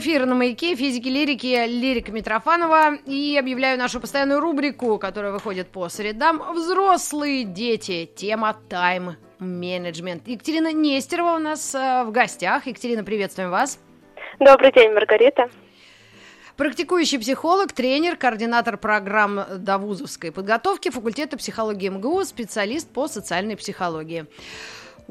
Эфир на маяке физики лирики Лирика Митрофанова и объявляю нашу постоянную рубрику, которая выходит по средам «Взрослые дети». Тема «Тайм менеджмент». Екатерина Нестерова у нас э, в гостях. Екатерина, приветствуем вас. Добрый день, Маргарита. Практикующий психолог, тренер, координатор программ довузовской подготовки факультета психологии МГУ, специалист по социальной психологии.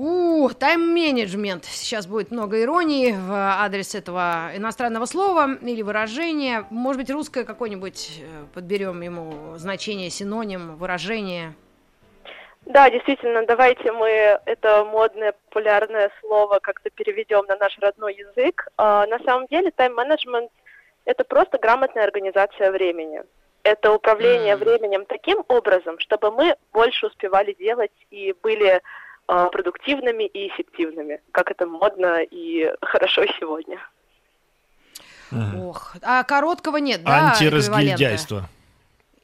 У, тайм-менеджмент. Сейчас будет много иронии в адрес этого иностранного слова или выражения. Может быть, русское какое-нибудь э, подберем ему значение, синоним, выражение. Да, действительно, давайте мы это модное, популярное слово как-то переведем на наш родной язык. А, на самом деле тайм-менеджмент – это просто грамотная организация времени. Это управление mm. временем таким образом, чтобы мы больше успевали делать и были продуктивными и эффективными, как это модно и хорошо сегодня. Ох, а короткого нет, да? Антиразгильдяйство.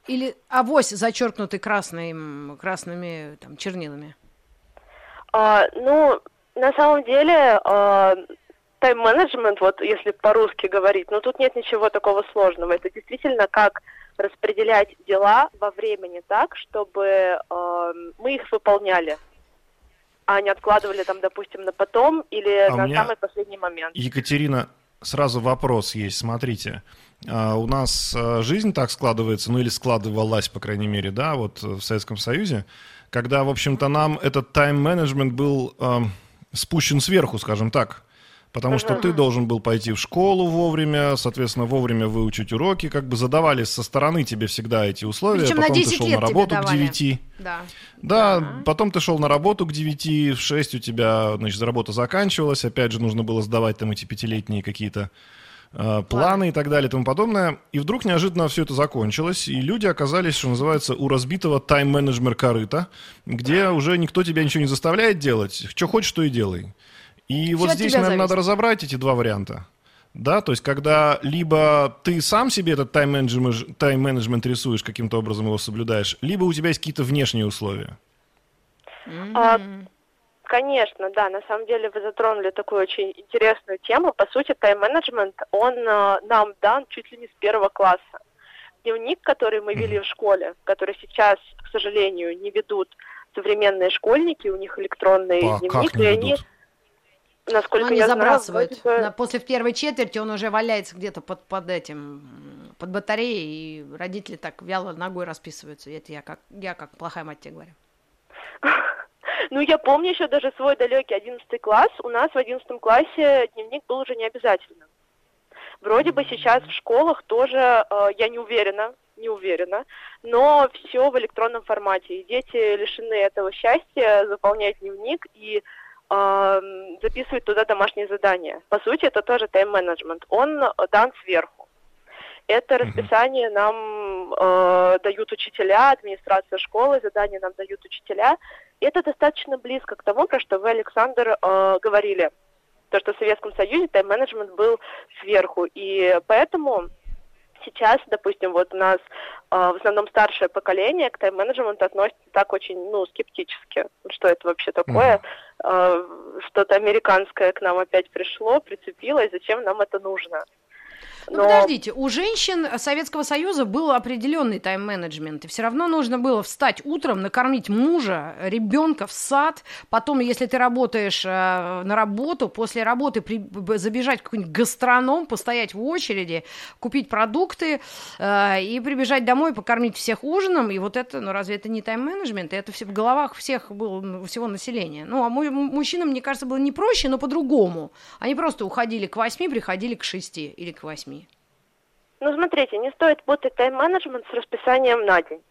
Или авось зачеркнутый красным, красными там, чернилами? А, ну, на самом деле, а, тайм-менеджмент, вот если по-русски говорить, ну тут нет ничего такого сложного. Это действительно как распределять дела во времени так, чтобы э, мы их выполняли а не откладывали там, допустим, на потом или а на самый последний момент. Екатерина, сразу вопрос есть, смотрите. А, у нас а, жизнь так складывается, ну или складывалась, по крайней мере, да, вот в Советском Союзе, когда, в общем-то, нам этот тайм-менеджмент был э, спущен сверху, скажем так. Потому что ты должен был пойти в школу вовремя, соответственно, вовремя выучить уроки, как бы задавались со стороны тебе всегда эти условия. Причем потом на 10 ты шел лет на работу к 9. Да. Да, ага. потом ты шел на работу к 9, в 6 у тебя, значит, работа заканчивалась, опять же, нужно было сдавать там эти пятилетние какие-то э, планы и так далее и тому подобное. И вдруг неожиданно все это закончилось, и люди оказались, что называется, у разбитого тайм-менеджмер корыта, где уже никто тебя ничего не заставляет делать. Что хочешь, то и делай. И Все вот здесь, наверное, зависит. надо разобрать эти два варианта. Да, то есть когда либо ты сам себе этот тайм-менеджмент, тайм-менеджмент рисуешь, каким-то образом его соблюдаешь, либо у тебя есть какие-то внешние условия. А, конечно, да, на самом деле вы затронули такую очень интересную тему. По сути, тайм-менеджмент, он э, нам дан чуть ли не с первого класса. Дневник, который мы вели в школе, который сейчас, к сожалению, не ведут современные школьники, у них электронный а дневник, и они... Ведут? Насколько ну, я забрасывают. знаю. Вроде... После первой четверти он уже валяется где-то под, под этим, под батареей, и родители так вяло ногой расписываются. Это я как, я как плохая мать тебе говорю. Ну, я помню еще даже свой далекий одиннадцатый класс. У нас в одиннадцатом классе дневник был уже не обязательным. Вроде бы сейчас в школах тоже, э, я не уверена, не уверена, но все в электронном формате. И дети лишены этого счастья заполнять дневник и записывать туда домашние задания. По сути, это тоже тайм-менеджмент. Он э, дан сверху. Это расписание нам э, дают учителя, администрация школы, задания нам дают учителя. И это достаточно близко к тому, про что вы, Александр, э, говорили. То, что в Советском Союзе тайм-менеджмент был сверху. И поэтому сейчас, допустим, вот у нас э, в основном старшее поколение к тайм-менеджменту относится так очень, ну, скептически. Что это вообще такое? Mm-hmm. Э, что-то американское к нам опять пришло, прицепилось, зачем нам это нужно? Ну, Но... подождите, у женщин Советского Союза был определенный тайм-менеджмент, и все равно нужно было встать утром, накормить мужа, ребенка в сад, потом, если ты работаешь э, на работу, после работы при... забежать в какой-нибудь гастроном, постоять в очереди, купить продукты э, и прибежать домой, покормить всех ужином, и вот это, ну разве это не тайм-менеджмент? Это все в головах всех было, всего населения. Ну, а мужчинам, мне кажется, было не проще, но по-другому. Они просто уходили к восьми, приходили к шести или к восьми. Ну, смотрите, не стоит путать тайм-менеджмент с расписанием на день.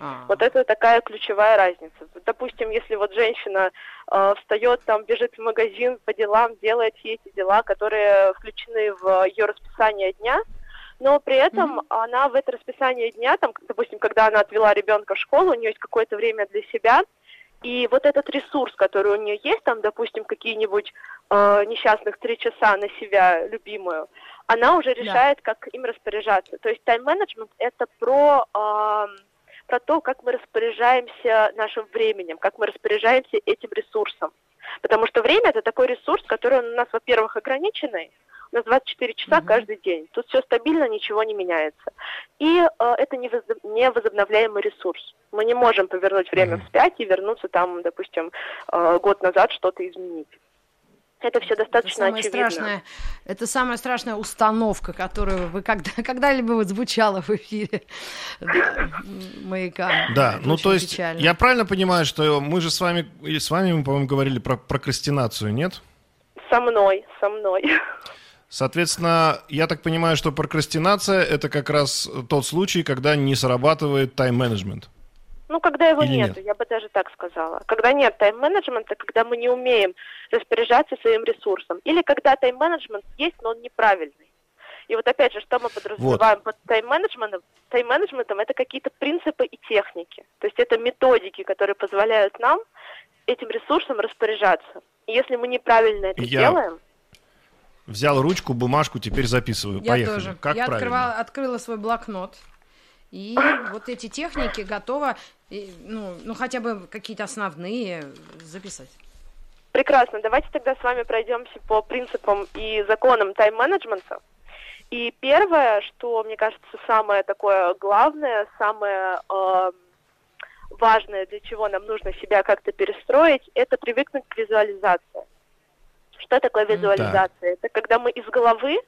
А. Вот это такая ключевая разница. Допустим, если вот женщина э, встает, там, бежит в магазин по делам, делает все эти дела, которые включены в ее расписание дня, но при этом mm-hmm. она в это расписание дня, там, допустим, когда она отвела ребенка в школу, у нее есть какое-то время для себя, и вот этот ресурс, который у нее есть, там, допустим, какие-нибудь э, несчастных три часа на себя любимую, она уже решает, да. как им распоряжаться. То есть тайм-менеджмент это про, э, про то, как мы распоряжаемся нашим временем, как мы распоряжаемся этим ресурсом. Потому что время это такой ресурс, который у нас, во-первых, ограниченный, у нас 24 часа угу. каждый день. Тут все стабильно, ничего не меняется. И э, это невозобновляемый ресурс. Мы не можем повернуть время угу. вспять и вернуться там, допустим, э, год назад что-то изменить. Это все достаточно это самое очевидно. Страшное, это самая страшная установка, которую вы когда, когда-либо звучала в эфире да, маяка. Да, ну то есть я правильно понимаю, что мы же с вами, с вами мы, по-моему, говорили про прокрастинацию, нет? Со мной, со мной. Соответственно, я так понимаю, что прокрастинация – это как раз тот случай, когда не срабатывает тайм-менеджмент. Ну, когда его Или нет, я бы даже так сказала. Когда нет тайм-менеджмента, когда мы не умеем распоряжаться своим ресурсом. Или когда тайм-менеджмент есть, но он неправильный. И вот опять же, что мы подразумеваем вот. под тайм-менеджментом? Тайм-менеджментом это какие-то принципы и техники. То есть это методики, которые позволяют нам этим ресурсом распоряжаться. И если мы неправильно это я... делаем, Взял ручку, бумажку, теперь записываю. Я Поехали. Тоже. Как Я правильно? Открывала, открыла свой блокнот. И вот эти техники готова, ну, ну хотя бы какие-то основные записать. Прекрасно. Давайте тогда с вами пройдемся по принципам и законам тайм-менеджмента. И первое, что, мне кажется, самое такое главное, самое э, важное, для чего нам нужно себя как-то перестроить, это привыкнуть к визуализации. Что такое визуализация? Да. Это когда мы из головы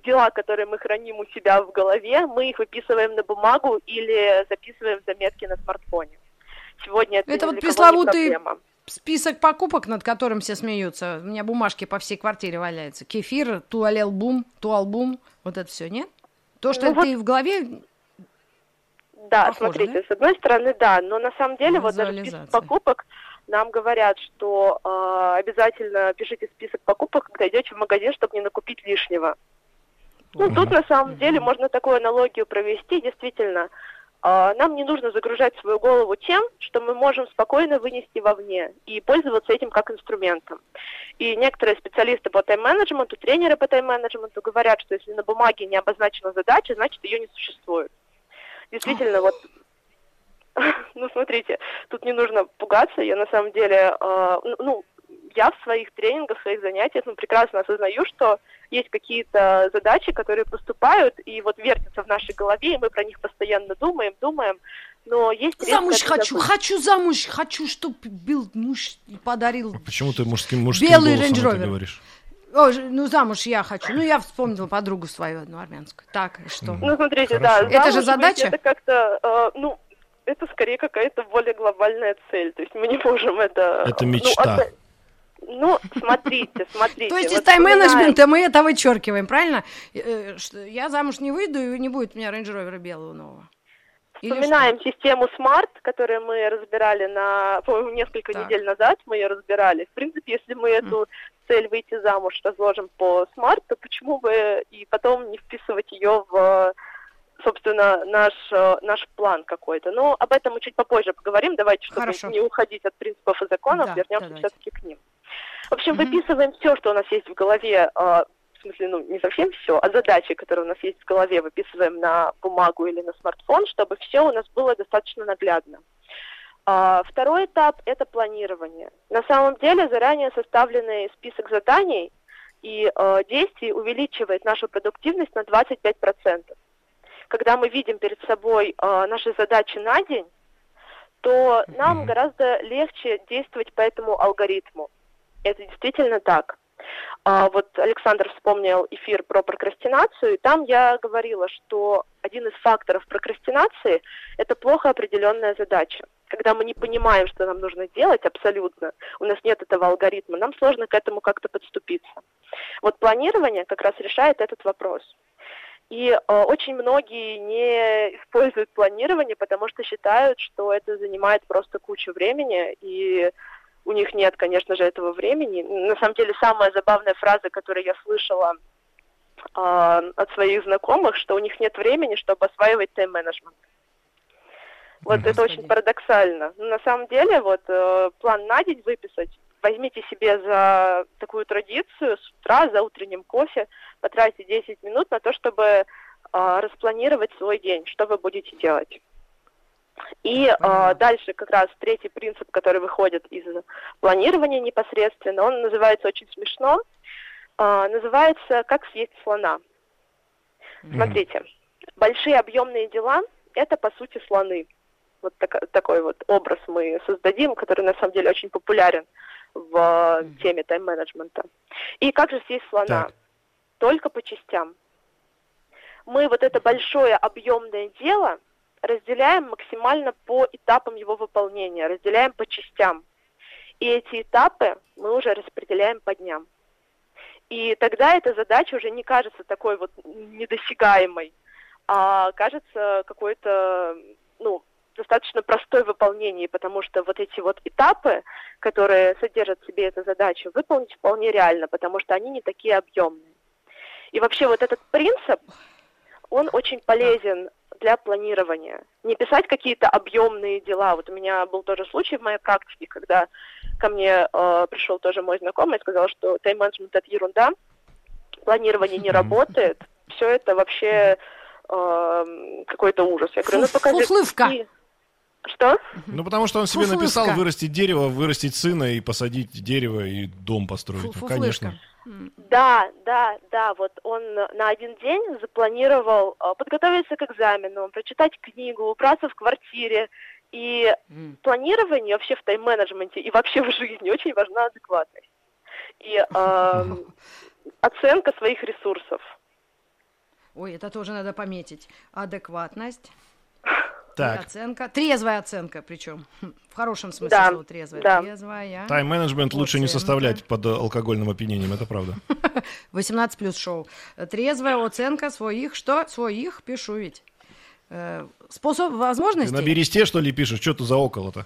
дела, которые мы храним у себя в голове, мы их выписываем на бумагу или записываем в заметки на смартфоне. Сегодня это, это вот пресловутый список покупок, над которым все смеются. У меня бумажки по всей квартире валяются. Кефир, туалелбум, туалбум, вот это все, нет? То, что ну, ты вот... в голове да, Похоже, смотрите, да? с одной стороны, да, но на самом деле вот даже список покупок нам говорят, что э, обязательно пишите список покупок, когда идете в магазин, чтобы не накупить лишнего. Ну, тут на самом деле можно такую аналогию провести, действительно. Э, нам не нужно загружать свою голову тем, что мы можем спокойно вынести вовне и пользоваться этим как инструментом. И некоторые специалисты по тайм-менеджменту, тренеры по тайм-менеджменту говорят, что если на бумаге не обозначена задача, значит ее не существует. Действительно, вот ну, смотрите, тут не нужно пугаться. Я на самом деле, э, ну, я в своих тренингах, в своих занятиях ну, прекрасно осознаю, что есть какие-то задачи, которые поступают и вот вертятся в нашей голове, и мы про них постоянно думаем, думаем, но есть... Замуж хочу, забыть. хочу замуж, хочу, чтобы был муж и подарил... А почему ты мужским, мужским Белый голосом это говоришь? О, ну, замуж я хочу. Ну, я вспомнила подругу свою одну армянскую. Так, что? Ну, смотрите, Хорошо. да. Это же задача? Это как-то, э, ну, это скорее какая-то более глобальная цель. То есть мы не можем это... Это ну, мечта. Ну, от... Ну, смотрите, смотрите. То есть из тайм-менеджмента мы это вычеркиваем, правильно? Э, я замуж не выйду, и не будет у меня рейндж-ровера белого нового. Вспоминаем систему Smart, которую мы разбирали на, по-моему, несколько так. недель назад мы ее разбирали. В принципе, если мы эту цель выйти замуж разложим по Smart, то почему бы и потом не вписывать ее в собственно, наш, э, наш план какой-то. Но об этом мы чуть попозже поговорим. Давайте, чтобы Хорошо. не уходить от принципов и законов, да, вернемся все-таки к ним. В общем, mm-hmm. выписываем все, что у нас есть в голове, э, в смысле, ну, не совсем все, а задачи, которые у нас есть в голове, выписываем на бумагу или на смартфон, чтобы все у нас было достаточно наглядно. А, второй этап – это планирование. На самом деле заранее составленный список заданий и э, действий увеличивает нашу продуктивность на 25% когда мы видим перед собой э, наши задачи на день, то нам mm-hmm. гораздо легче действовать по этому алгоритму. Это действительно так. А, вот Александр вспомнил эфир про прокрастинацию, и там я говорила, что один из факторов прокрастинации – это плохо определенная задача. Когда мы не понимаем, что нам нужно делать абсолютно, у нас нет этого алгоритма, нам сложно к этому как-то подступиться. Вот планирование как раз решает этот вопрос. И э, очень многие не используют планирование, потому что считают, что это занимает просто кучу времени, и у них нет, конечно же, этого времени. На самом деле, самая забавная фраза, которую я слышала э, от своих знакомых, что у них нет времени, чтобы осваивать тайм-менеджмент. Вот это очень парадоксально. Но на самом деле, вот э, план на день выписать, возьмите себе за такую традицию с утра, за утренним кофе, потратьте 10 минут на то, чтобы э, распланировать свой день, что вы будете делать. И э, дальше как раз третий принцип, который выходит из планирования непосредственно, он называется очень смешно, э, называется «Как съесть слона». Mm-hmm. Смотрите, большие объемные дела – это, по сути, слоны. Вот так, такой вот образ мы создадим, который на самом деле очень популярен в mm-hmm. теме тайм-менеджмента. И как же съесть слона? Так. Только по частям. Мы вот это большое объемное дело – разделяем максимально по этапам его выполнения, разделяем по частям. И эти этапы мы уже распределяем по дням. И тогда эта задача уже не кажется такой вот недосягаемой, а кажется какой-то, ну, достаточно простой в выполнении, потому что вот эти вот этапы, которые содержат в себе эту задачу, выполнить вполне реально, потому что они не такие объемные. И вообще вот этот принцип, он очень полезен для планирования. Не писать какие-то объемные дела. Вот у меня был тоже случай в моей практике, когда ко мне э, пришел тоже мой знакомый и сказал, что тайм-менеджмент это ерунда, планирование не работает, все это вообще э, какой-то ужас. Я говорю, ну покажи. Фуфлывка. Что? Ну, потому что он себе Фуфлывка. написал вырастить дерево, вырастить сына и посадить дерево и дом построить. Фуфлышка. Конечно. Да, да, да, вот он на один день запланировал э, подготовиться к экзамену, прочитать книгу, убраться в квартире. И mm. планирование вообще в тайм-менеджменте и вообще в жизни очень важна адекватность. И э, оценка своих ресурсов. Ой, это тоже надо пометить. Адекватность. Так. Оценка. Трезвая оценка, причем. В хорошем смысле да. слова трезвая. Да. Трезвая. Тайм-менеджмент лучше не составлять под алкогольным опьянением, это правда. 18 плюс шоу. Трезвая оценка своих, что? Своих, пишу ведь. Э, способ возможности. Ты на бересте, что ли, пишешь? Что ты за около-то?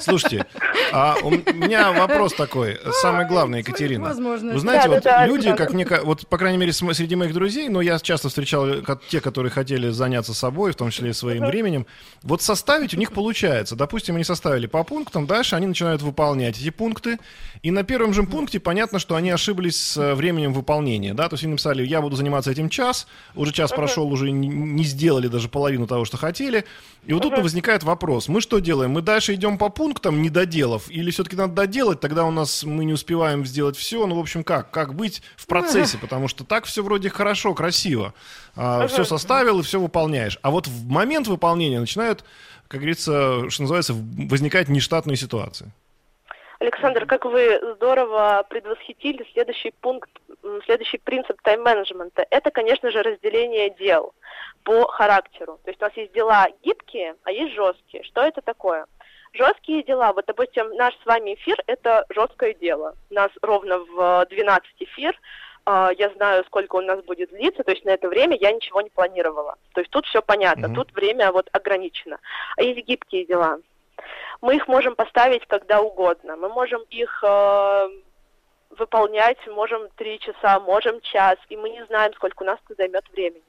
Слушайте, а у меня вопрос такой, самый главный, Екатерина. Вы знаете, вот люди, как мне, вот, по крайней мере, среди моих друзей, но я часто встречал те, которые хотели заняться собой, в том числе и своим временем, вот составить у них получается. Допустим, они составили по пунктам, дальше они начинают выполнять эти пункты, и на первом же пункте понятно, что они ошиблись с э, временем выполнения, да, то есть они написали, я буду заниматься этим час, уже час прошел, уже не сделали даже половину того, что хотели, и вот тут возникает вопрос. Мы что делаем? Мы дальше идем по пунктам, не доделав? Или все-таки надо доделать, тогда у нас мы не успеваем сделать все? Ну, в общем, как? Как быть в процессе? Потому что так все вроде хорошо, красиво. А, все составил и все выполняешь. А вот в момент выполнения начинают, как говорится, что называется, возникать нештатные ситуации. Александр, как вы здорово предвосхитили следующий пункт, следующий принцип тайм-менеджмента. Это, конечно же, разделение дел по характеру. То есть у нас есть дела гибкие, а есть жесткие. Что это такое? Жесткие дела, вот, допустим, наш с вами эфир – это жесткое дело. У нас ровно в 12 эфир, а, я знаю, сколько у нас будет длиться, то есть на это время я ничего не планировала. То есть тут все понятно, mm-hmm. тут время вот ограничено. А есть гибкие дела. Мы их можем поставить когда угодно. Мы можем их э, выполнять, можем три часа, можем час, и мы не знаем, сколько у нас это займет времени.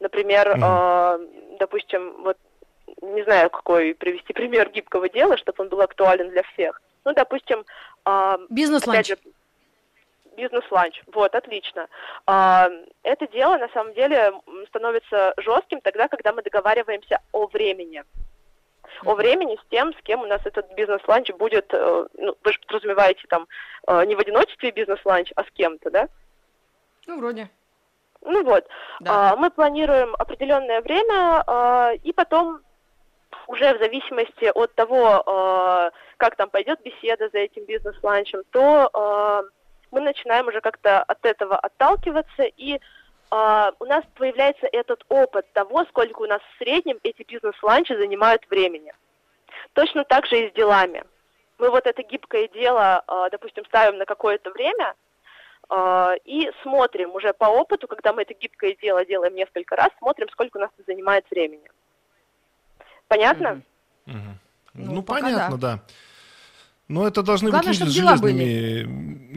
Например, mm-hmm. э, допустим, вот не знаю, какой привести пример гибкого дела, чтобы он был актуален для всех. Ну, допустим, э, бизнес-ланч. Бизнес-ланч. Вот, отлично. Э, это дело на самом деле становится жестким тогда, когда мы договариваемся о времени. О времени с тем, с кем у нас этот бизнес-ланч будет, э, ну, вы же подразумеваете там э, не в одиночестве бизнес-ланч, а с кем-то, да? Ну, вроде. Ну вот, да. а, мы планируем определенное время, а, и потом уже в зависимости от того, а, как там пойдет беседа за этим бизнес-ланчем, то а, мы начинаем уже как-то от этого отталкиваться, и а, у нас появляется этот опыт того, сколько у нас в среднем эти бизнес-ланчи занимают времени. Точно так же и с делами. Мы вот это гибкое дело, а, допустим, ставим на какое-то время – и смотрим уже по опыту, когда мы это гибкое дело делаем несколько раз, смотрим, сколько у нас это занимает времени. Понятно? Угу. Угу. Ну, ну понятно, да. да. Но это должны Главное, быть люди с железными были.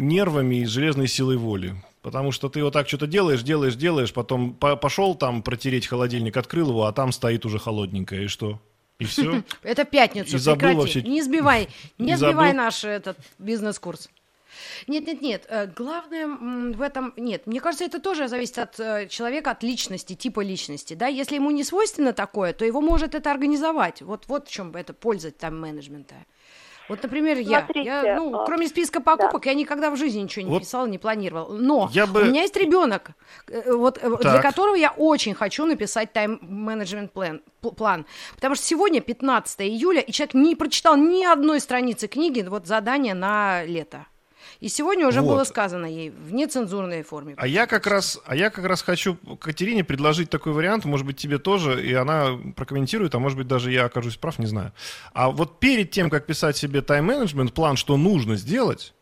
нервами и железной силой воли. Потому что ты вот так что-то делаешь, делаешь, делаешь, потом по пошел там протереть холодильник, открыл его, а там стоит уже холодненькое, и что? И все? Это пятница, прекрати. вообще. Не сбивай, не сбивай наш этот бизнес-курс. Нет, нет, нет. Главное в этом нет. Мне кажется, это тоже зависит от э, человека, от личности, типа личности. Да, если ему не свойственно такое, то его может это организовать. Вот, вот в чем это польза тайм-менеджмента. Вот, например, я, Смотрите, я, ну, а, кроме списка покупок, я никогда в жизни ничего не Вот писала, не планировала. Но я бы- у меня есть ребенок, э, вот э, для Так. которого я очень хочу написать тайм-менеджмент план, пл- план. Потому что сегодня 15 июля, и человек не прочитал ни одной страницы книги, вот задание на лето. И сегодня уже Вот. было сказано ей в нецензурной форме. А я как раз, а я как раз хочу Катерине предложить такой вариант, может быть тебе тоже, и она прокомментирует, а может быть даже я окажусь прав, не знаю. А вот перед тем, как писать себе тайм-менеджмент, план, что нужно сделать,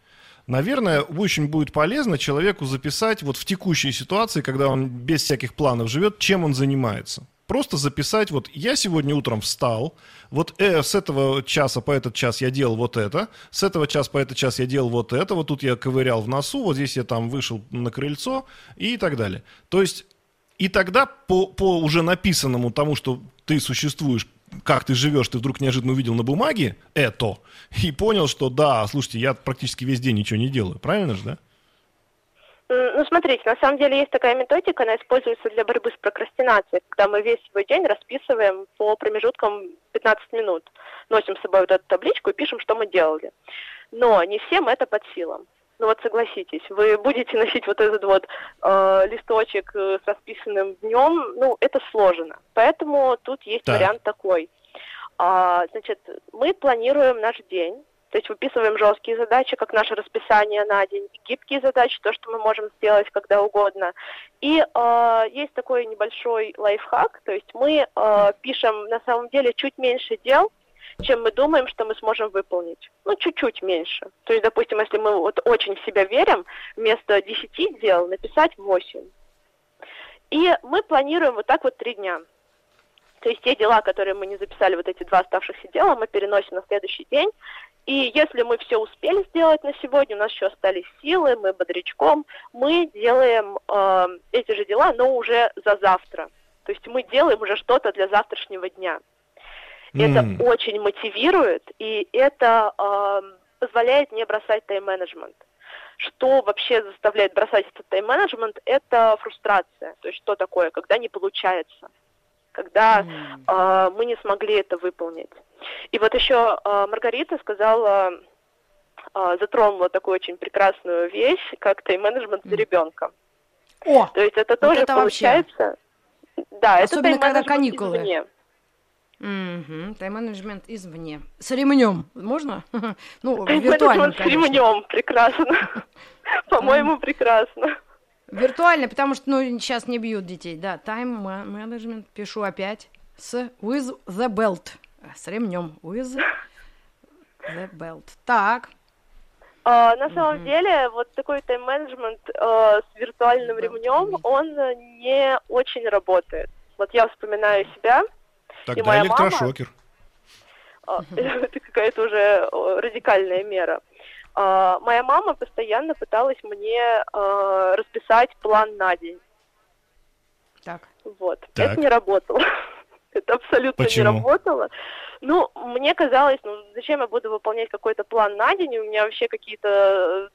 наверное, очень будет полезно человеку записать вот в текущей ситуации, когда он без всяких планов живет, чем он занимается. Просто записать, вот я сегодня утром встал, вот э, с этого часа по этот час я делал вот это, с этого часа по этот час я делал вот это, вот тут я ковырял в носу, вот здесь я там вышел на крыльцо и так далее. То есть и тогда по, по уже написанному тому, что ты существуешь, как ты живешь, ты вдруг неожиданно увидел на бумаге это и понял, что да, слушайте, я практически весь день ничего не делаю. Правильно же, да? Ну, смотрите, на самом деле есть такая методика, она используется для борьбы с прокрастинацией, когда мы весь свой день расписываем по промежуткам 15 минут. Носим с собой вот эту табличку и пишем, что мы делали. Но не всем это под силам. Ну вот согласитесь, вы будете носить вот этот вот э, листочек э, с расписанным днем, ну это сложно. Поэтому тут есть Так. вариант такой. А, значит, мы планируем наш день, то есть выписываем жесткие задачи, как наше расписание на день, гибкие задачи, то, что мы можем сделать когда угодно. И э, есть такой небольшой лайфхак, то есть мы э, пишем на самом деле чуть меньше дел, чем мы думаем, что мы сможем выполнить. Ну, чуть-чуть меньше. То есть, допустим, если мы вот очень в себя верим, вместо 10 дел написать 8. И мы планируем вот так вот три дня. То есть те дела, которые мы не записали, вот эти два оставшихся дела, мы переносим на следующий день. И если мы все успели сделать на сегодня, у нас еще остались силы, мы бодрячком, мы делаем э, эти же дела, но уже за завтра. То есть мы делаем уже что-то для завтрашнего дня. Это М. очень мотивирует, и это э, позволяет не бросать тайм-менеджмент. Что вообще заставляет бросать этот тайм-менеджмент, это фрустрация. То есть что такое, когда не получается, когда э, мы не смогли это выполнить. И вот еще э, Маргарита сказала, э, затронула такую очень прекрасную вещь, как тайм-менеджмент для ребенка. О, То есть это тоже это вообще. получается... Да, Особенно, это когда каникулы. извне. Мгм, тайм-менеджмент извне. С ремнем. Можно? Ну, виртуально, с конечно. ремнем, прекрасно. По-моему, прекрасно. Виртуально, потому что, ну, сейчас не бьют детей. Да, тайм-менеджмент, пишу опять. С with the belt. С ремнем. With the belt. Так. А, на самом деле, вот такой тайм-менеджмент э, с виртуальным Да, ремнем, он не очень работает. Вот я вспоминаю себя, Тогда моя мама- электрошокер. а, это какая-то уже радикальная мера. А, Моя мама постоянно пыталась мне расписать план на день. Так. Вот. Так. Это не работало. Это абсолютно Почему? не работало. Ну, мне казалось, ну, зачем я буду выполнять какой-то план на день, у меня вообще какие-то,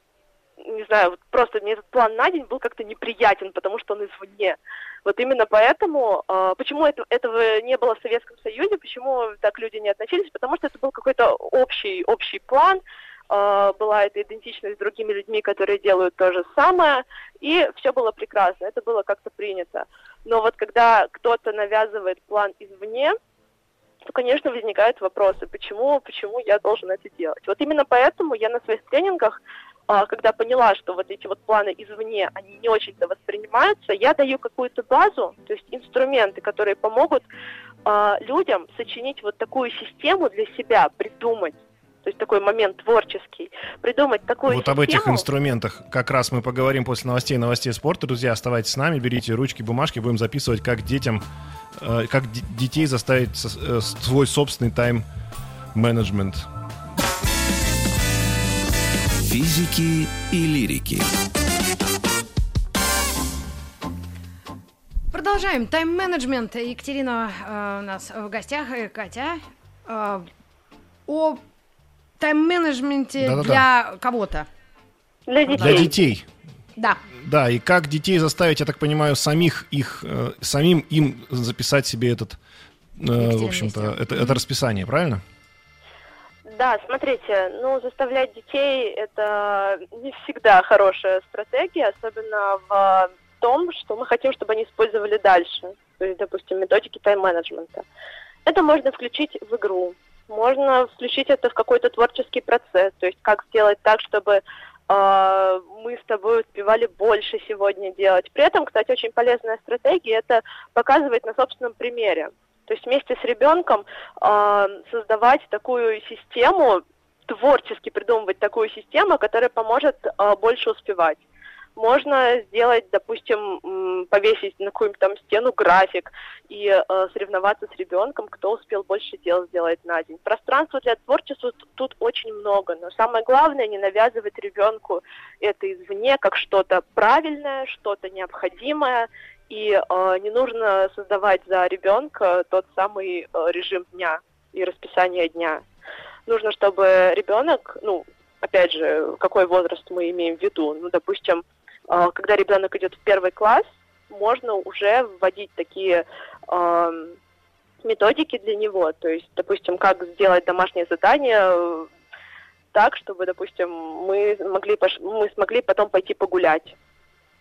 э, не знаю, вот просто мне этот план на день был как-то неприятен, потому что он извне. Вот именно поэтому, э, почему это, этого не было в Советском Союзе, почему так люди не относились, потому что это был какой-то общий, общий план, э, была эта идентичность с другими людьми, которые делают то же самое, и все было прекрасно, это было как-то принято. Но вот когда кто-то навязывает план извне, то, конечно, возникают вопросы, почему, почему я должен это делать. Вот именно поэтому я на своих тренингах, а, когда поняла, что вот эти вот планы извне, они не очень-то воспринимаются, я даю какую-то базу, то есть инструменты, которые помогут а, людям сочинить вот такую систему для себя, придумать, то есть такой момент творческий, придумать такую Вот систему. об этих инструментах как раз мы поговорим после новостей новостей спорта. Друзья, оставайтесь с нами, берите ручки, бумажки, будем записывать, как детям, э, как детей заставить э, свой собственный тайм-менеджмент. Физики и лирики. Продолжаем. Тайм-менеджмент. Екатерина э, у нас в гостях. Э, Катя. Э, о тайм-менеджменте Да-да-да. для кого-то. Для детей. Для детей. Да. Да, и как детей заставить, я так понимаю, самих их, э, самим им записать себе этот, э, в общем-то, это, это расписание, правильно? Да, смотрите, ну, заставлять детей это не всегда хорошая стратегия, особенно в том, что мы хотим, чтобы они использовали дальше. То есть, допустим, методики тайм-менеджмента. Это можно включить в игру, можно включить это в какой-то творческий процесс, то есть как сделать так, чтобы э, мы с тобой успевали больше сегодня делать. При этом, кстати, очень полезная стратегия – это показывать на собственном примере. То есть вместе с ребенком э, создавать такую систему, творчески придумывать такую систему, которая поможет э, больше успевать. Можно сделать, допустим, повесить на какую-нибудь там стену график и э, соревноваться с ребенком, кто успел больше дел сделать на день. Пространства для творчества тут очень много, но самое главное не навязывать ребенку это извне как что-то правильное, что-то необходимое, и э, не нужно создавать за ребенка тот самый э, режим дня и расписание дня. Нужно, чтобы ребенок, ну, опять же, какой возраст мы имеем в виду, ну, допустим, когда ребенок идет в первый класс, можно уже вводить такие методики для него, то есть, допустим, как сделать домашнее задание э, так, чтобы, допустим, мы могли, пош- мы смогли потом пойти погулять.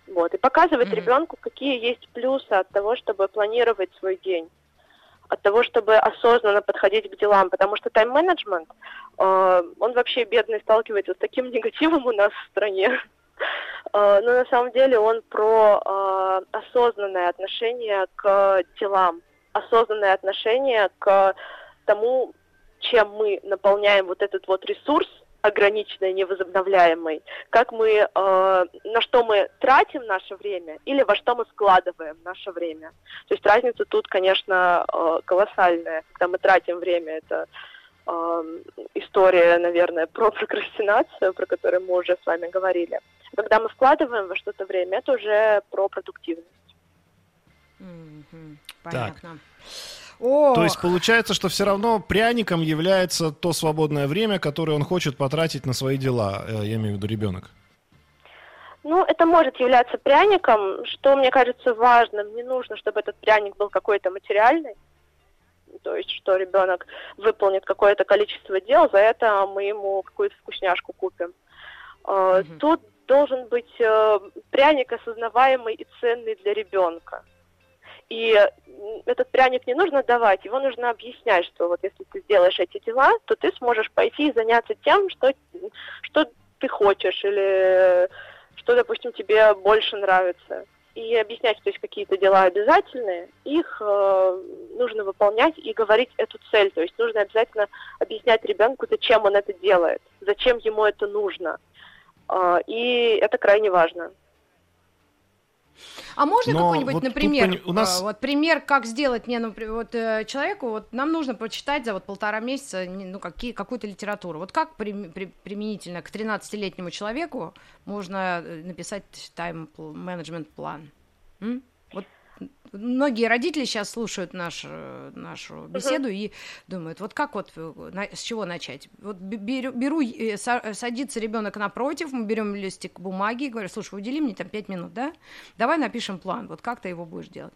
Вот, и показывать Мгм. ребенку, какие есть плюсы от того, чтобы планировать свой день, от того, чтобы осознанно подходить к делам, потому что тайм-менеджмент, э, он вообще бедный сталкивается с таким негативом у нас в стране. Э, но на самом деле он про э, осознанное отношение к делам, осознанное отношение к тому, чем мы наполняем вот этот вот ресурс ограниченный, невозобновляемый, как мы, э, на что мы тратим наше время или во что мы вкладываем наше время. То есть разница тут, конечно, э, колоссальная. Когда мы тратим время, это э, история, наверное, про прокрастинацию, про которую мы уже с вами говорили. Когда мы вкладываем во что-то время, это уже про продуктивность. Понятно. О, То есть получается, что все равно пряником является то свободное время, которое он хочет потратить на свои дела, э, я имею в виду ребенок. Ну, это может являться пряником, что мне кажется важным. Не нужно, чтобы этот пряник был какой-то материальный. То есть, что ребенок выполнит какое-то количество дел, за это мы ему какую-то вкусняшку купим. Э, Мгм. Тут должен быть э, пряник осознаваемый и ценный для ребенка. И этот пряник не нужно давать, его нужно объяснять, что вот если ты сделаешь эти дела, то ты сможешь пойти и заняться тем, что, что ты хочешь, или что, допустим, тебе больше нравится. И объяснять, что есть какие-то дела обязательные, их э, нужно выполнять и говорить эту цель. То есть нужно обязательно объяснять ребенку, зачем он это делает, зачем ему это нужно. Э, и это крайне важно. А можно Но какой-нибудь, вот например, пони- у нас- э, вот пример, как сделать, не, например, вот э, человеку, вот нам нужно почитать за вот полтора месяца, ну, какие, какую-то литературу. Вот как при- при- применительно к 13-летнему человеку можно э, написать тайм-менеджмент план? М? Многие родители сейчас слушают наш, э, нашу беседу и думают, вот как вот, э, на- с чего начать? Вот бе- беру, беру, э, са- садится ребенок напротив, мы берем листик бумаги и говорим, слушай, удели мне там 5 минут, да? Давай напишем план, вот как ты его будешь делать.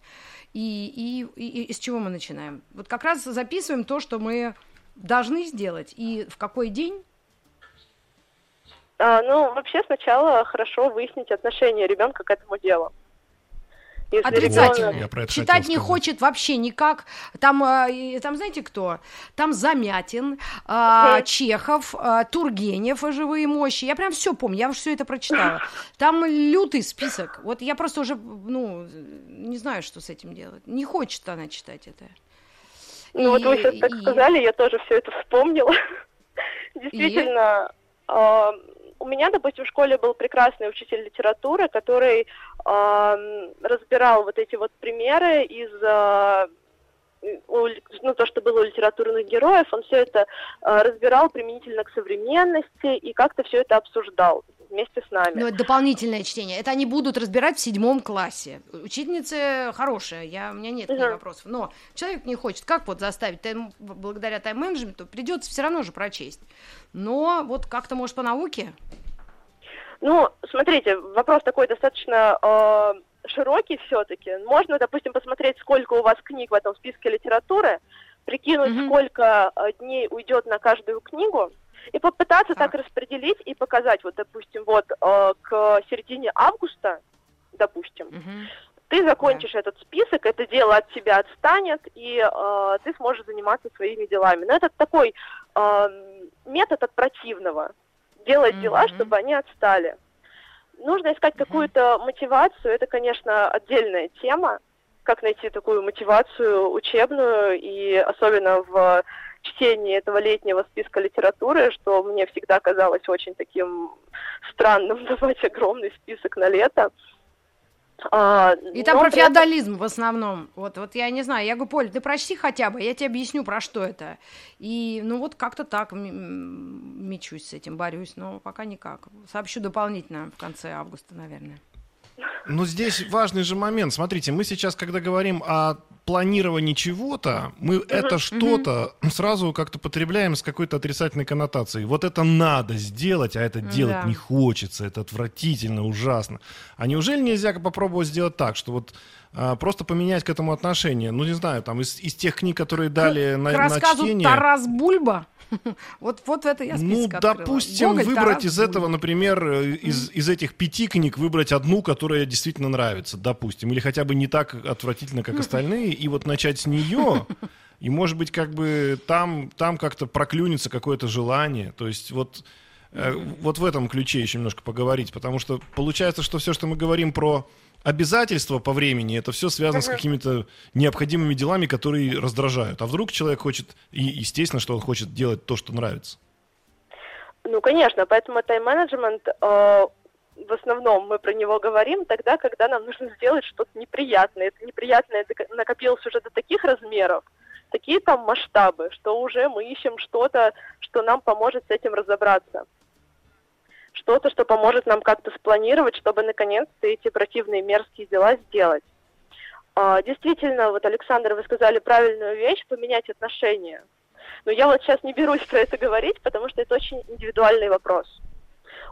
И, и, и, и с чего мы начинаем? Вот как раз записываем то, что мы должны сделать, и в какой день. А, ну, вообще сначала хорошо выяснить отношение ребенка к этому делу. Если Отрицательное. ребенок- Я про это Читать не хочет вообще никак. Там, э, и- там знаете кто? Там Замятин, Мгм. Чехов, а, Тургенев и «Живые мощи». Я прям все помню, я уже все это прочитала. Там лютый список. Вот я просто уже, ну, не знаю, что с этим делать. Не хочет она читать это. Ну вот вы И- сейчас так и- сказали, я тоже все это вспомнила. Действительно, а, у меня, допустим, в школе был прекрасный учитель литературы, который а, разбирал вот эти вот примеры из а, у ну, то, что было у литературных героев, он все это а, разбирал применительно к современности и как-то все это обсуждал. Вместе с нами. Ну, это дополнительное чтение. Это они будут разбирать в седьмом классе. Учительница хорошая, я, у меня нет угу. вопросов. Но человек не хочет. Как вот заставить? Тайм, благодаря тайм-менеджменту придется все равно же прочесть. Но вот как-то, может, по науке? Ну, смотрите, вопрос такой достаточно э, широкий все-таки. Можно, допустим, посмотреть, сколько у вас книг в этом списке литературы, прикинуть, mm-hmm. сколько э, дней уйдет на каждую книгу, и попытаться так. так распределить и показать, вот, допустим, вот э, к середине августа, допустим, mm-hmm. ты закончишь да. этот список, это дело от тебя отстанет, и э, ты сможешь заниматься своими делами. Но это такой э, метод от противного. Делать mm-hmm. дела, чтобы они отстали. Нужно искать mm-hmm. какую-то мотивацию, это, конечно, отдельная тема, как найти такую мотивацию учебную, и особенно в чтении этого летнего списка литературы, что мне всегда казалось очень таким странным давать огромный список на лето. А, и там про феодализм в основном. Вот, вот я не знаю, я говорю, Поль, ты прочти хотя бы, я тебе объясню, про что это. И, ну, вот как-то так мечусь с этим, борюсь, но пока никак. Сообщу дополнительно в конце августа, наверное. Но здесь важный же момент. Смотрите, мы сейчас, когда говорим о планировании чего-то, мы uh-huh, это что-то uh-huh. сразу как-то потребляем с какой-то отрицательной коннотацией. Вот это надо сделать, а это делать да. не хочется, это отвратительно, ужасно. А неужели нельзя попробовать сделать так, что вот а, просто поменять к этому отношение? Ну, не знаю, там из, из тех книг, которые дали к, на, на чтение... Тарас Бульба? Вот, вот это я Ну, допустим, Гоголь, выбрать Тарас, из этого, например, э, из, из этих пяти книг выбрать одну, которая действительно нравится, допустим, или хотя бы не так отвратительно, как остальные, и вот начать с нее, и, может быть, как бы там, там как-то проклюнется какое-то желание. То есть вот, э, вот в этом ключе еще немножко поговорить, потому что получается, что все, что мы говорим про обязательства по времени, это все связано с какими-то необходимыми делами, которые раздражают. А вдруг человек хочет, и естественно, что он хочет делать то, что нравится. Ну, конечно, поэтому тайм-менеджмент, э, в основном мы про него говорим тогда, когда нам нужно сделать что-то неприятное. Это неприятное накопилось уже до таких размеров, такие там масштабы, что уже мы ищем что-то, что нам поможет с этим разобраться что-то, что поможет нам как-то спланировать, чтобы наконец-то эти противные мерзкие дела сделать. А, действительно, вот, Александр, вы сказали правильную вещь, поменять отношения. Но я вот сейчас не берусь про это говорить, потому что это очень индивидуальный вопрос.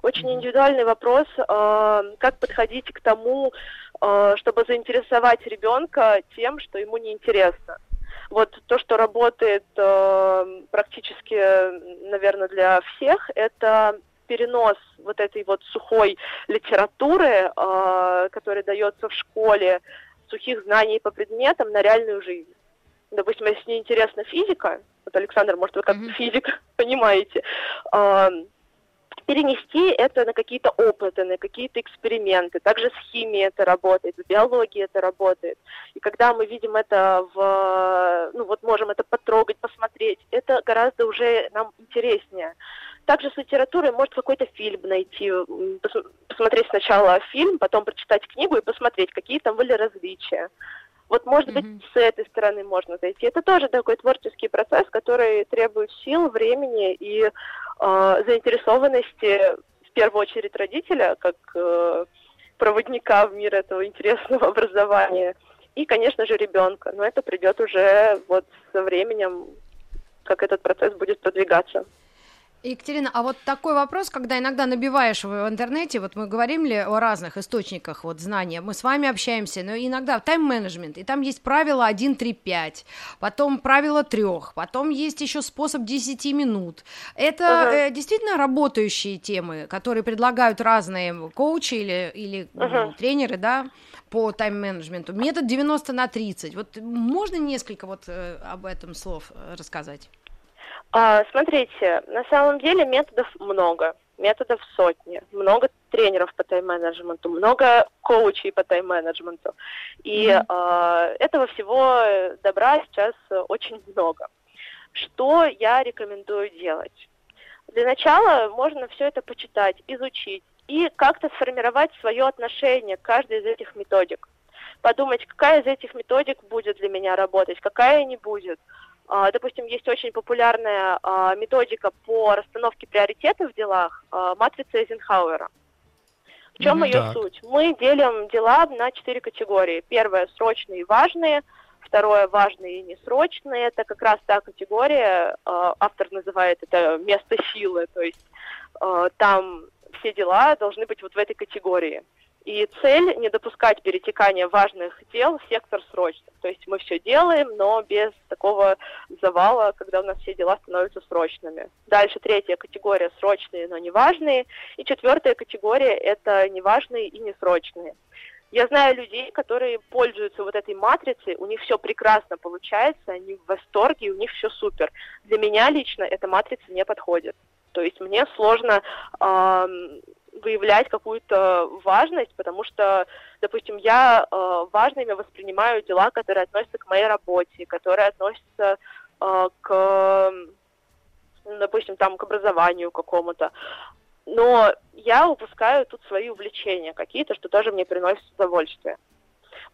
Очень индивидуальный вопрос, э, как подходить к тому, э, чтобы заинтересовать ребенка тем, что ему неинтересно. Вот то, что работает э, практически, наверное, для всех, это перенос вот этой вот сухой литературы, которая дается в школе, сухих знаний по предметам на реальную жизнь. Допустим, если не интересна физика, вот Александр, может, вы как mm-hmm. физик понимаете, перенести это на какие-то опыты, на какие-то эксперименты. Также с химией это работает, с биологией это работает. И когда мы видим это в, ну вот можем это потрогать, посмотреть, это гораздо уже нам интереснее. Также с литературой может какой-то фильм найти, посмотреть сначала фильм, потом прочитать книгу и посмотреть, какие там были различия. Вот, может mm-hmm. быть, с этой стороны можно зайти. Это тоже такой творческий процесс, который требует сил, времени и э, заинтересованности, в первую очередь, родителя, как э, проводника в мир этого интересного образования, и, конечно же, ребенка. Но это придет уже вот со временем, как этот процесс будет продвигаться. Екатерина, а вот такой вопрос, когда иногда набиваешь в интернете, вот мы говорим ли о разных источниках вот знания, мы с вами общаемся, но иногда тайм-менеджмент, и там есть правило 1, 3, 5, потом правило 3, потом есть еще способ 10 минут. Это uh-huh. э, действительно работающие темы, которые предлагают разные коучи или, или uh-huh. ну, тренеры, да, по тайм-менеджменту. Метод 90 на 30. Вот можно несколько вот э, об этом слов э, рассказать? А, смотрите, на самом деле методов много, методов сотни, много тренеров по тайм-менеджменту, много коучей по тайм-менеджменту. И mm-hmm. а, этого всего добра сейчас очень много. Что я рекомендую делать? Для начала можно все это почитать, изучить и как-то сформировать свое отношение к каждой из этих методик. Подумать, какая из этих методик будет для меня работать, какая не будет. А, допустим, есть очень популярная а, методика по расстановке приоритетов в делах, а, матрица Эйзенхауэра. В чем Мгм. ее Так. суть? Мы делим дела на четыре категории. Первое срочные и важные, второе важные и несрочные. Это как раз та категория, автор называет это место силы, то есть там все дела должны быть вот в этой категории. И цель не допускать перетекания важных дел в сектор срочных. То есть мы все делаем, но без такого завала, когда у нас все дела становятся срочными. Дальше третья категория срочные, но не важные. И четвертая категория это неважные и несрочные. Я знаю людей, которые пользуются вот этой матрицей, у них все прекрасно получается, они в восторге, у них все супер. Для меня лично эта матрица не подходит. То есть мне сложно выявлять какую-то важность, потому что, допустим, я э, важными воспринимаю дела, которые относятся к моей работе, которые относятся э, к, допустим, там, к образованию какому-то. Но я упускаю тут свои увлечения какие-то, что тоже мне приносит удовольствие.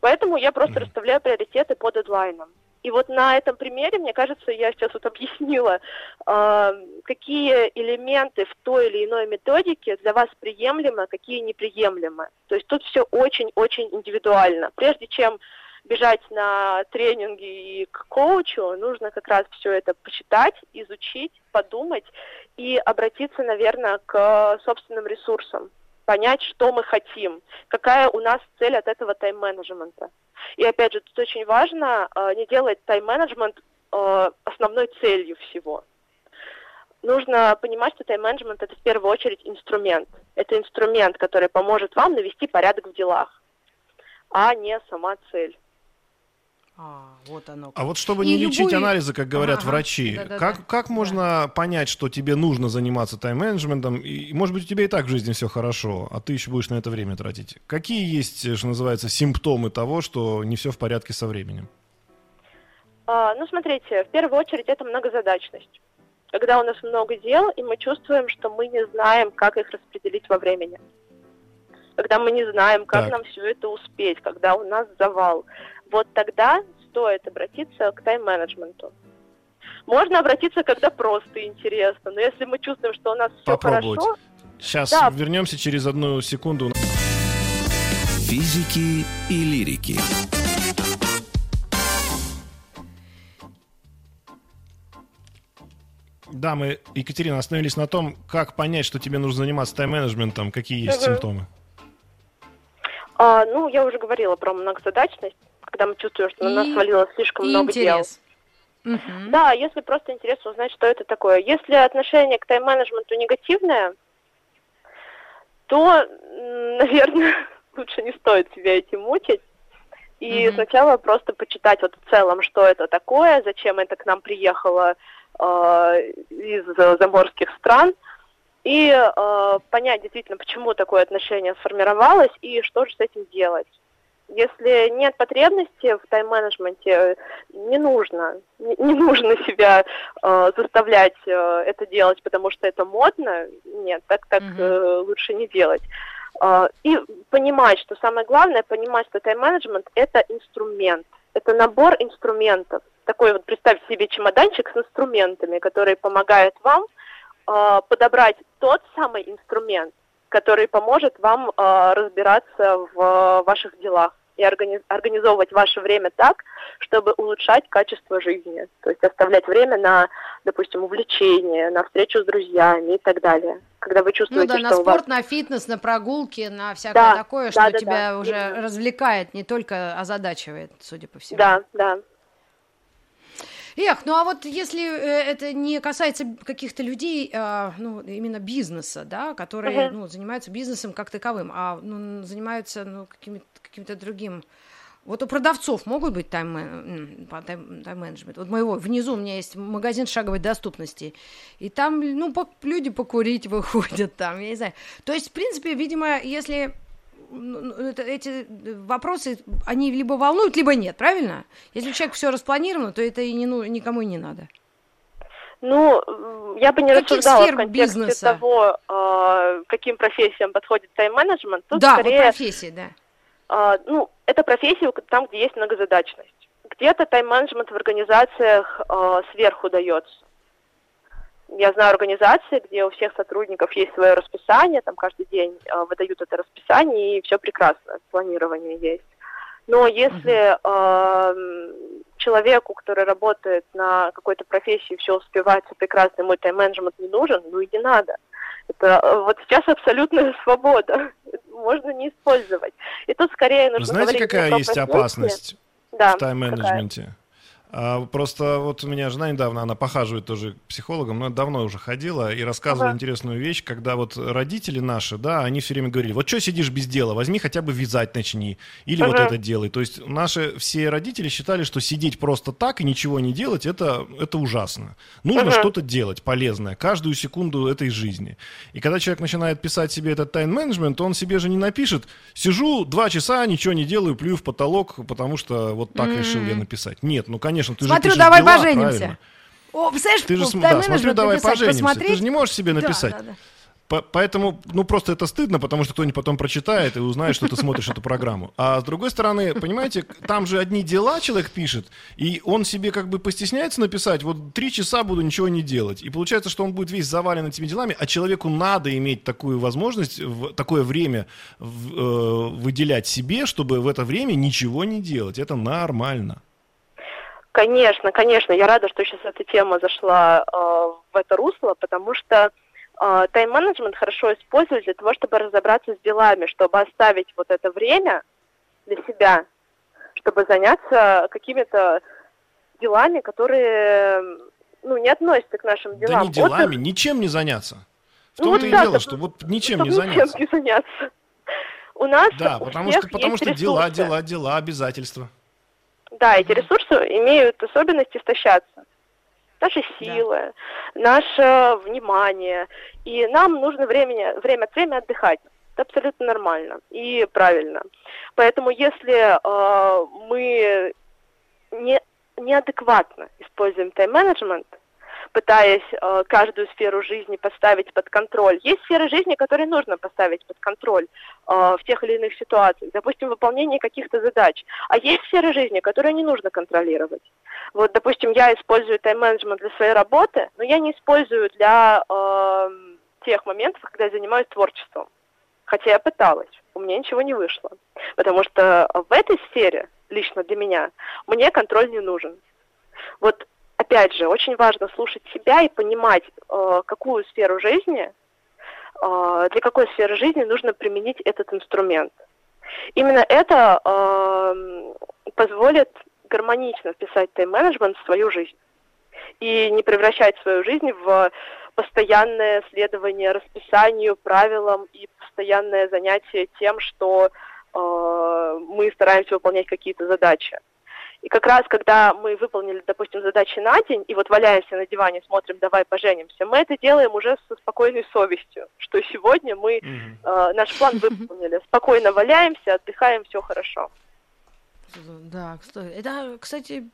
Поэтому я просто расставляю приоритеты по дедлайнам. И вот на этом примере, мне кажется, я сейчас вот объяснила, э, какие элементы в той или иной методике для вас приемлемы, какие неприемлемы. То есть тут все очень-очень индивидуально. Прежде чем бежать на тренинги и к коучу, нужно как раз все это почитать, изучить, подумать и обратиться, наверное, к собственным ресурсам, понять, что мы хотим, какая у нас цель от этого тайм-менеджмента. И опять же, тут очень важно э, не делать тайм-менеджмент э, основной целью всего. Нужно понимать, что тайм-менеджмент это в первую очередь инструмент. Это инструмент, который поможет вам навести порядок в делах, а не сама цель. А, вот оно. А вот чтобы И не лечить любую- анализы, как говорят Ага, врачи, да-да-да. как, как можно понять, что тебе нужно заниматься тайм-менеджментом? И, может быть, у тебя и так в жизни все хорошо, а ты еще будешь на это время тратить. Какие есть, э, что называется, симптомы того, что не все в порядке со временем? А, ну, смотрите, в первую очередь это многозадачность. Когда у нас много дел, и мы чувствуем, что мы не знаем, как их распределить во времени. Когда мы не знаем, как Так. нам все это успеть, когда у нас завал. Вот тогда стоит обратиться к тайм-менеджменту. Можно обратиться, когда просто интересно, но если мы чувствуем, что у нас все Попробовать. хорошо, Сейчас Да. вернемся через одну секунду. Физики и лирики. Да, мы, Екатерина, остановились на том, как понять, что тебе нужно заниматься тайм-менеджментом, какие есть Мгм. симптомы. а, ну, я уже говорила про многозадачность, когда мы чувствуем, что на нас свалилось слишком И много дел. интерес. Мгм. Да, если просто интересно узнать, что это такое. Если отношение к тайм-менеджменту негативное, то, наверное, лучше не стоит себя этим мучить. И Мгм. сначала просто почитать вот в целом, что это такое, зачем это к нам приехало э, из заморских стран, и э, понять действительно, почему такое отношение сформировалось и что же с этим делать. Если нет потребности в тайм-менеджменте, не нужно, не, не нужно себя э, заставлять э, это делать, потому что это модно. Нет, так так Мгм. э, лучше не делать. Э, и понимать, что самое главное, понимать, что тайм-менеджмент это инструмент, это набор инструментов. Такой вот представьте себе чемоданчик с инструментами, который помогает вам э, подобрать тот самый инструмент, который поможет вам э, разбираться в э, ваших делах и органи- организовывать ваше время так, чтобы улучшать качество жизни. То есть оставлять время на, допустим, увлечение, на встречу с друзьями и так далее. Когда вы Ну чувствуете, да, на у вас... спорт, на фитнес, на прогулки, на всякое Да, такое, да, что да, тебя да, уже именно. развлекает, не только озадачивает, судя по всему. Да, да. Эх, ну а вот если э, это не касается каких-то людей, а, ну, именно бизнеса, да, которые, Мгм. ну, занимаются бизнесом как таковым, а ну, занимаются, ну, каким-то, каким-то другим... Вот у продавцов могут быть тайм, м, по- тайм- тайм-менеджмент. Вот моего, внизу у меня есть магазин шаговой доступности, и там, ну, по- люди покурить выходят там, я не знаю. То есть, в принципе, видимо, если эти вопросы, они либо волнуют, либо нет, правильно? Если у человека все распланировано, то это и не, ну, никому и не надо. Ну, я бы не Каких рассуждала в контексте бизнеса? того, э, каким профессиям подходит тайм-менеджмент. Тут да, скорее вот профессии, да. А, ну, это профессия там, где есть многозадачность. Где-то тайм-менеджмент в организациях а, сверху дается. Я знаю организации, где у всех сотрудников есть свое расписание, там каждый день э, выдают это расписание, и все прекрасно, планирование есть. Но если э, человеку, который работает на какой-то профессии, все успевается прекрасно, ему тайм-менеджмент не нужен, ну и не надо. Это э, вот сейчас абсолютная свобода, можно не использовать. И тут скорее нужно Знаете, какая есть опасность да, в тайм-менеджменте? А, просто вот у меня жена недавно, она похаживает тоже к психологам, но давно уже ходила и рассказывала ага. интересную вещь, когда вот родители наши, да, они все время говорили, вот что сидишь без дела, возьми хотя бы вязать начни, или ага. вот это делай. То есть наши все родители считали, что сидеть просто так и ничего не делать, это, это ужасно. Нужно ага. что-то делать полезное, каждую секунду этой жизни. И когда человек начинает писать себе этот тайм-менеджмент, он себе же не напишет, сижу два часа, ничего не делаю, плюю в потолок, потому что вот так mm-hmm. решил я написать. Нет, ну, конечно, конечно, ты Смотрю, же давай дела, поженимся. Правильно. О, представляешь, ты же, да, смотрю, давай поженимся. Посмотреть? Ты же не можешь себе написать. Да, да, да. Поэтому, ну, просто это стыдно, потому что кто-нибудь потом прочитает и узнает, что ты смотришь эту программу. А с другой стороны, понимаете, там же одни дела человек пишет, и он себе как бы постесняется написать, вот три часа буду ничего не делать. И получается, что он будет весь завален этими делами, а человеку надо иметь такую возможность, в, такое время в, э, выделять себе, чтобы в это время ничего не делать. Это нормально. Конечно, конечно, я рада, что сейчас эта тема зашла э, в это русло, потому что э, тайм-менеджмент хорошо использовать для того, чтобы разобраться с делами, чтобы оставить вот это время для себя, чтобы заняться какими-то делами, которые ну, не относятся к нашим делам. Да не делами, вот, ничем не заняться. В ну, том-то вот и да, дело, что вот ничем не заняться. Ничем не заняться. У нас да, потому что, потому что дела, дела, дела, обязательства. Да, эти ресурсы имеют особенность истощаться. Наши силы, да. наше внимание. И нам нужно времени, время от времени отдыхать. Это абсолютно нормально и правильно. Поэтому если э, мы не, неадекватно используем тайм-менеджмент, пытаясь э, каждую сферу жизни поставить под контроль. Есть сферы жизни, которые нужно поставить под контроль э, в тех или иных ситуациях, допустим, выполнение каких-то задач. А есть сферы жизни, которые не нужно контролировать. Вот, допустим, я использую тайм-менеджмент для своей работы, но я не использую для э, тех моментов, когда я занимаюсь творчеством. Хотя я пыталась, у меня ничего не вышло. Потому что в этой сфере, лично для меня, мне контроль не нужен. Вот опять же, очень важно слушать себя и понимать, э, какую сферу жизни, э, для какой сферы жизни нужно применить этот инструмент. Именно это э, позволит гармонично вписать тайм-менеджмент в свою жизнь и не превращать свою жизнь в постоянное следование расписанию, правилам и постоянное занятие тем, что э, мы стараемся выполнять какие-то задачи. И как раз, когда мы выполнили, допустим, задачи на день, и вот валяемся на диване, смотрим, давай поженимся, мы это делаем уже со спокойной совестью, что сегодня мы mm-hmm. э, наш план выполнили. Спокойно валяемся, отдыхаем, все хорошо. Да, это, кстати,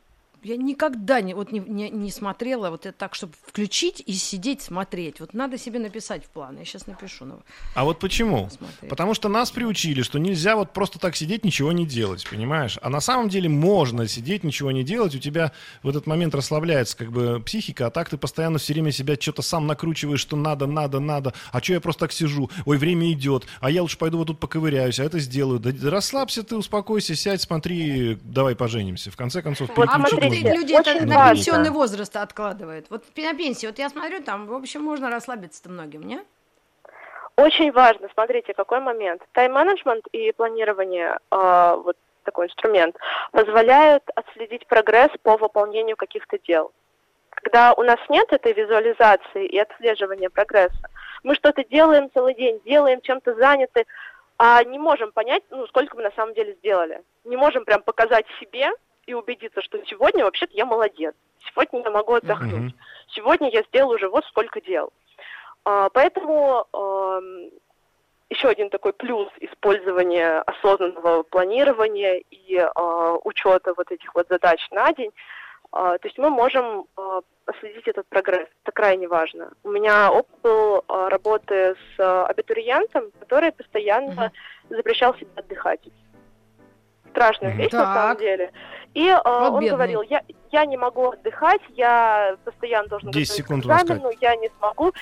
я никогда не, вот не, не, не смотрела вот это так, чтобы включить и сидеть смотреть. Вот надо себе написать в план. Я сейчас напишу. Но... А вот почему? Потому что нас приучили, что нельзя вот просто так сидеть, ничего не делать, понимаешь? А на самом деле можно сидеть, ничего не делать. У тебя в этот момент расслабляется как бы психика, а так ты постоянно все время себя что-то сам накручиваешь, что надо, надо, надо. А что я просто так сижу? Ой, время идет. А я лучше пойду вот тут поковыряюсь, а это сделаю. Да, расслабься ты, успокойся, сядь, смотри, давай поженимся. В конце концов, вот, смотрите, люди Очень это на пенсионный возраст откладывают. Вот на пенсии, вот я смотрю, там, в общем, можно расслабиться-то многим, не? Очень важно, смотрите, какой момент. Тайм-менеджмент и планирование, э, вот такой инструмент, позволяют отследить прогресс по выполнению каких-то дел. Когда у нас нет этой визуализации и отслеживания прогресса, мы что-то делаем целый день, делаем, чем-то заняты, а не можем понять, ну, сколько мы на самом деле сделали. Не можем прям показать себе, и убедиться, что сегодня вообще-то я молодец, сегодня я могу отдохнуть, mm-hmm. сегодня я сделал уже вот сколько дел. А, поэтому а, еще один такой плюс использования осознанного планирования и а, учета вот этих вот задач на день. А, то есть мы можем а, отследить этот прогресс. Это крайне важно. У меня опыт был а, работы с абитуриентом, который постоянно mm-hmm. запрещал себе отдыхать. Страшная вещь на самом Так. деле. И э, он бедный. говорил, я, я не могу отдыхать, я постоянно должен 10 готовиться секунд к экзамену, я не смогу.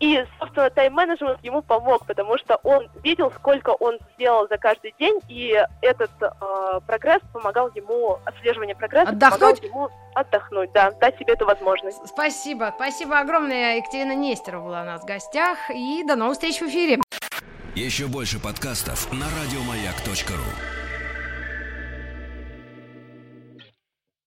И, собственно, тайм-менеджмент ему помог, потому что он видел, сколько он сделал за каждый день, и этот э, прогресс помогал ему, отслеживание прогресса Отдохнуть? помогал ему отдохнуть, да, дать себе эту возможность. Спасибо. Спасибо огромное. Екатерина Нестерова была у нас в гостях. И до новых встреч в эфире. Еще больше подкастов на радиомаяк.ру.